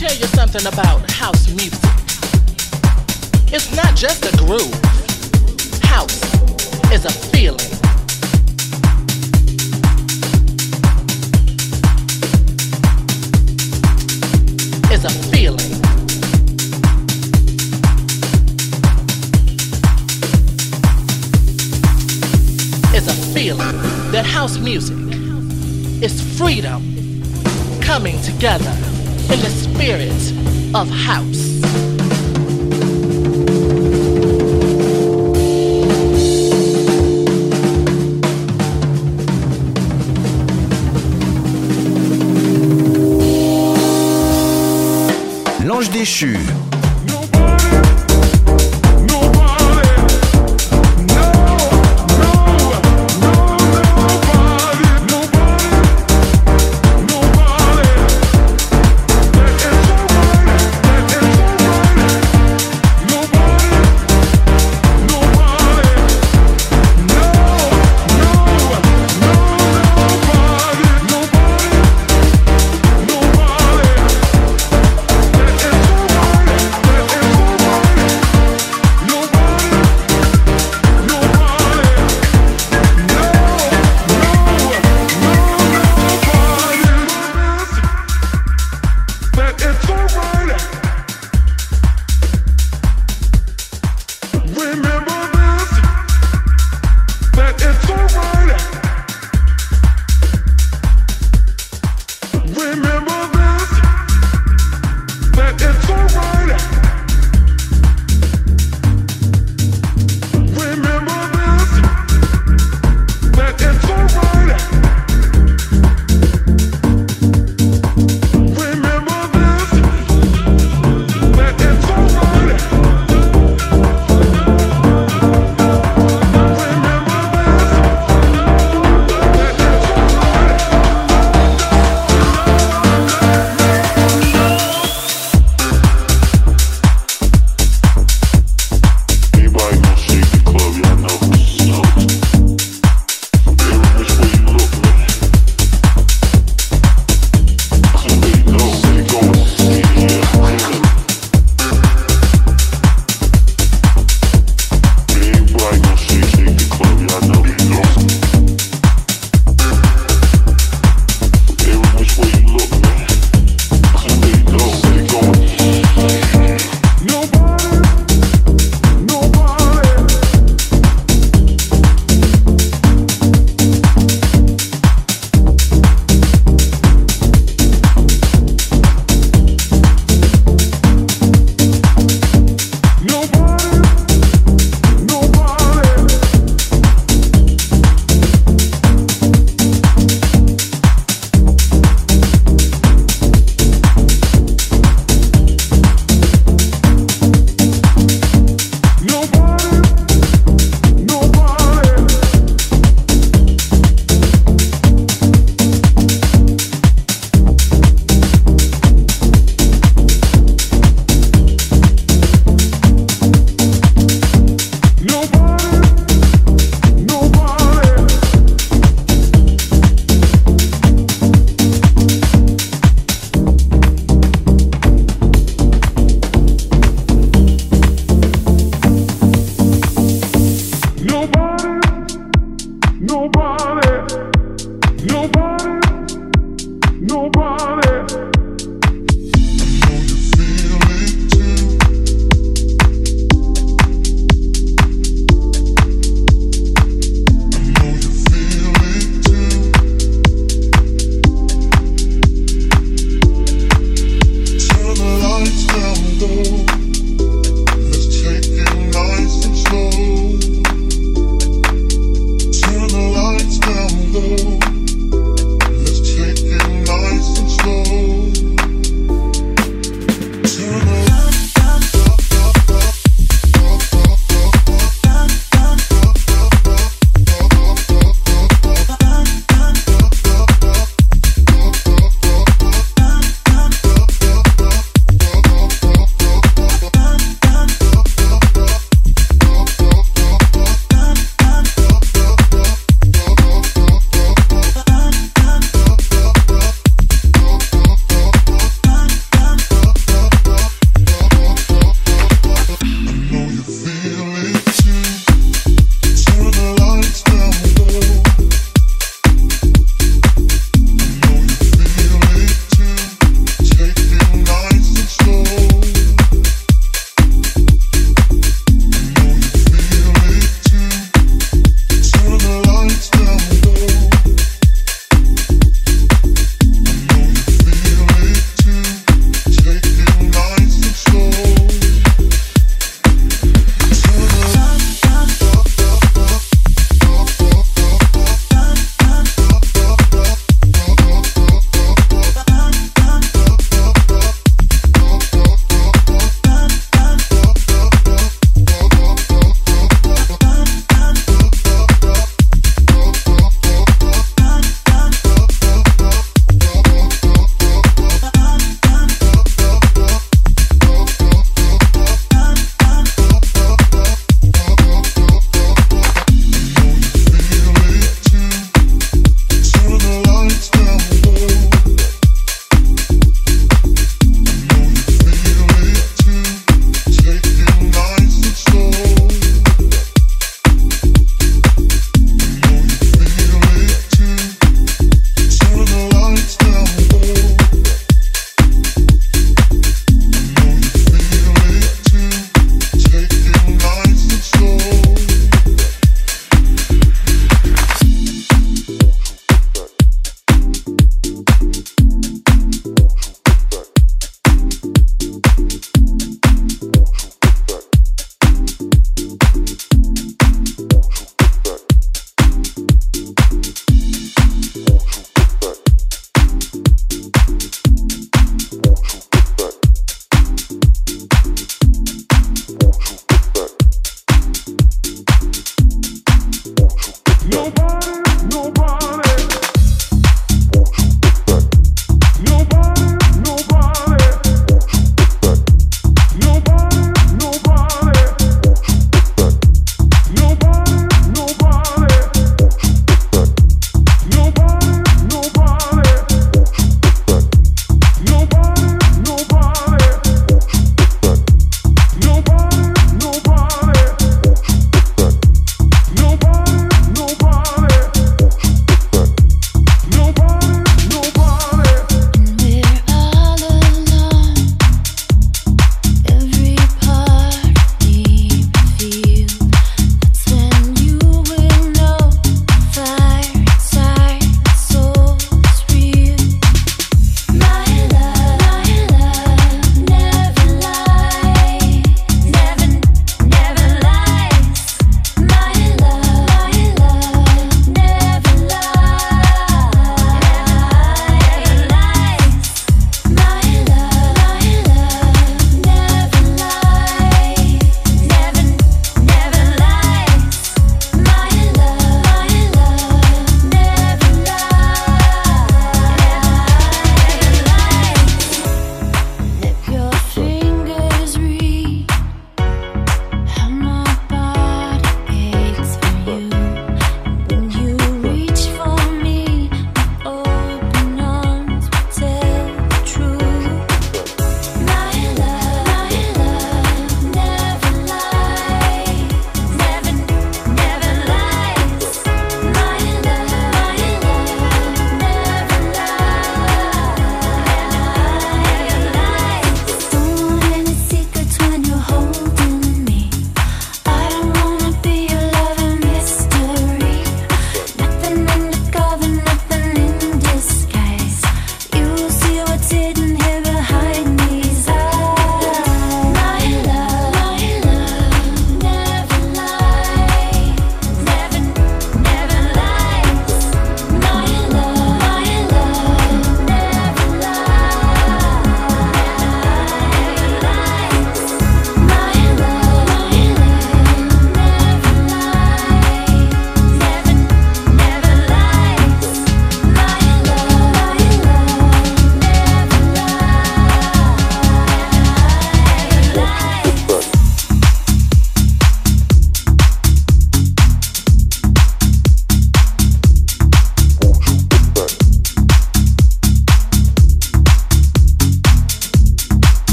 tell you something about house music. It's not just a groove. House is a feeling. Is a feeling. Is a feeling that house music is freedom coming together in the spirit of house. L'ange déchu.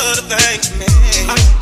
You're coming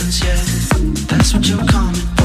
happens, yeah. That's what you're coming.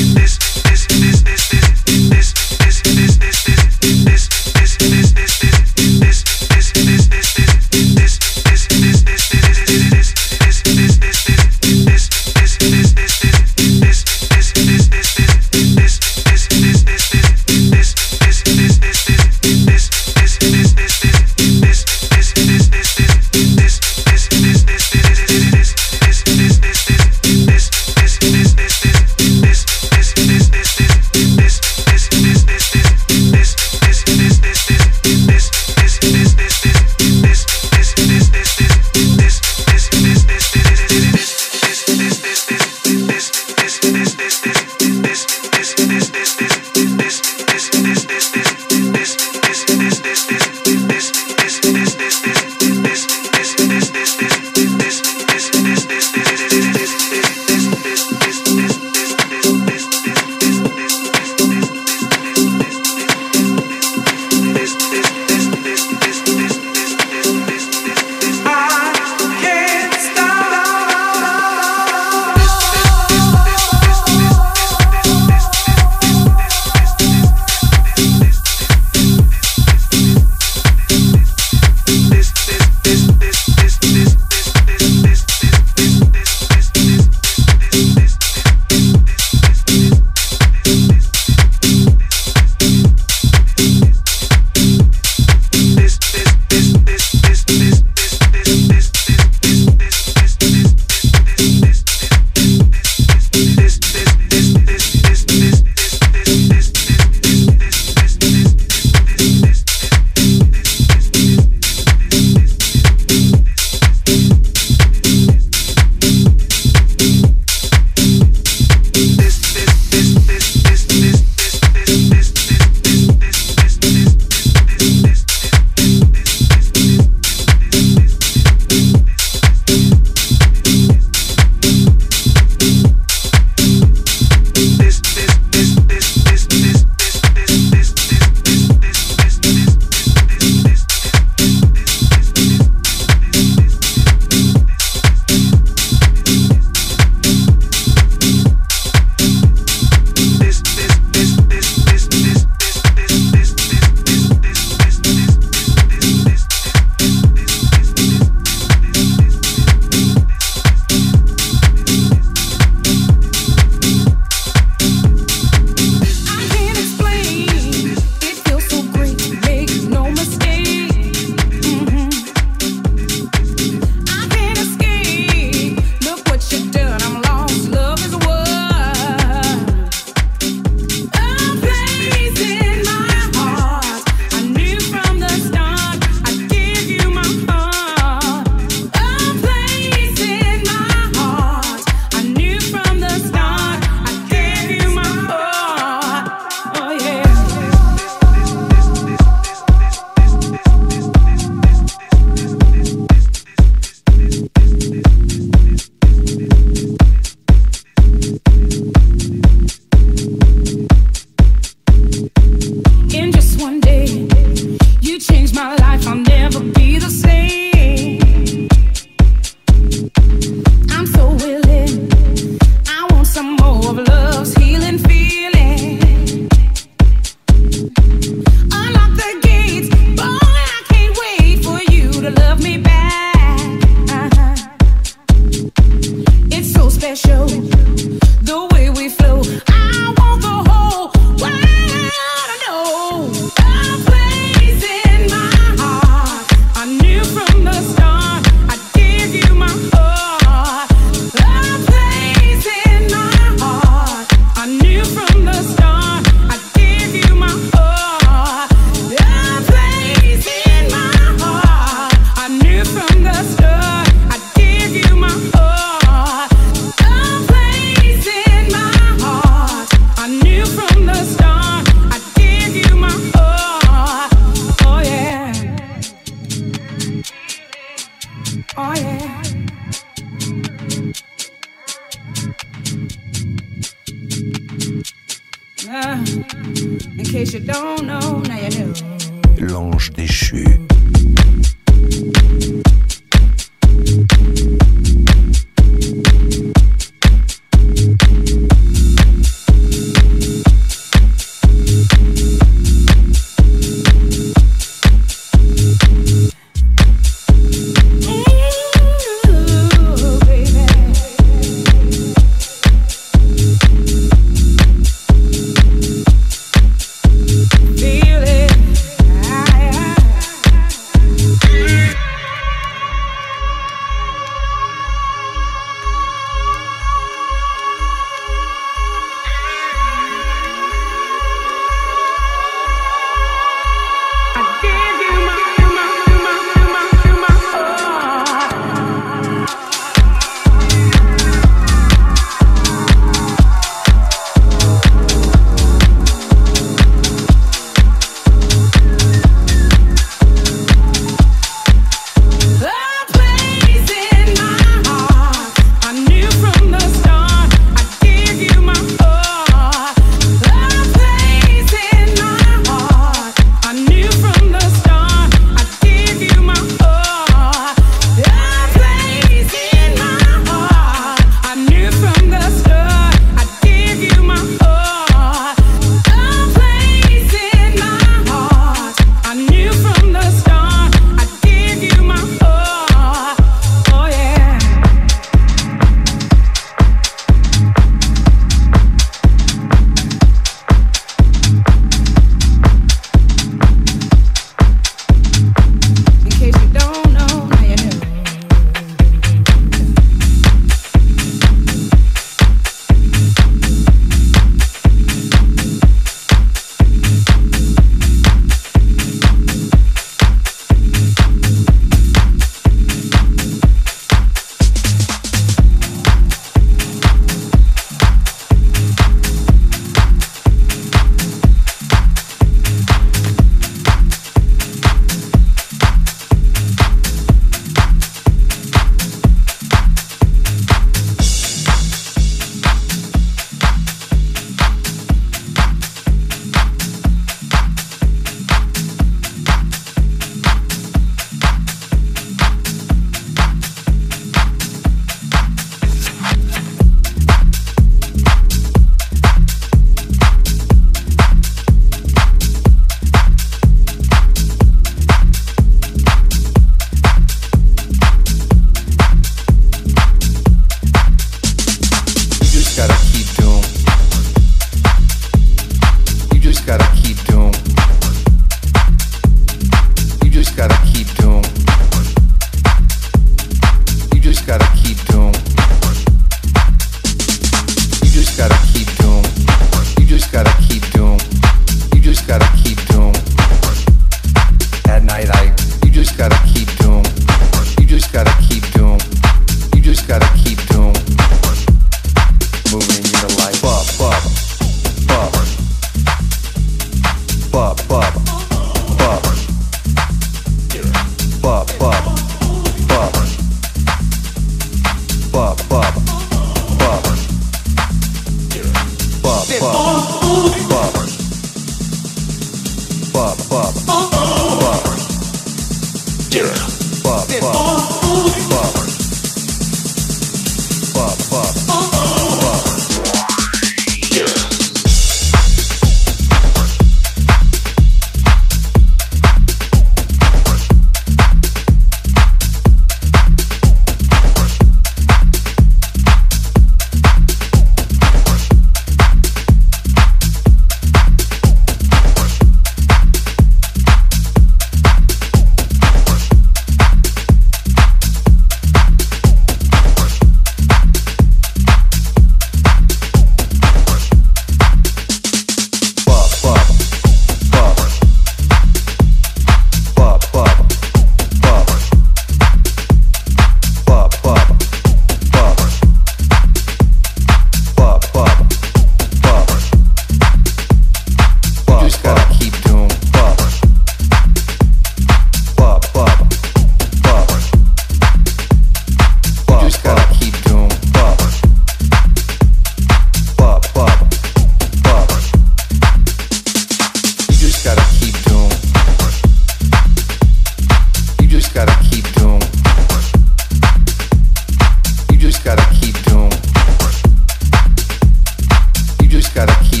gotta keep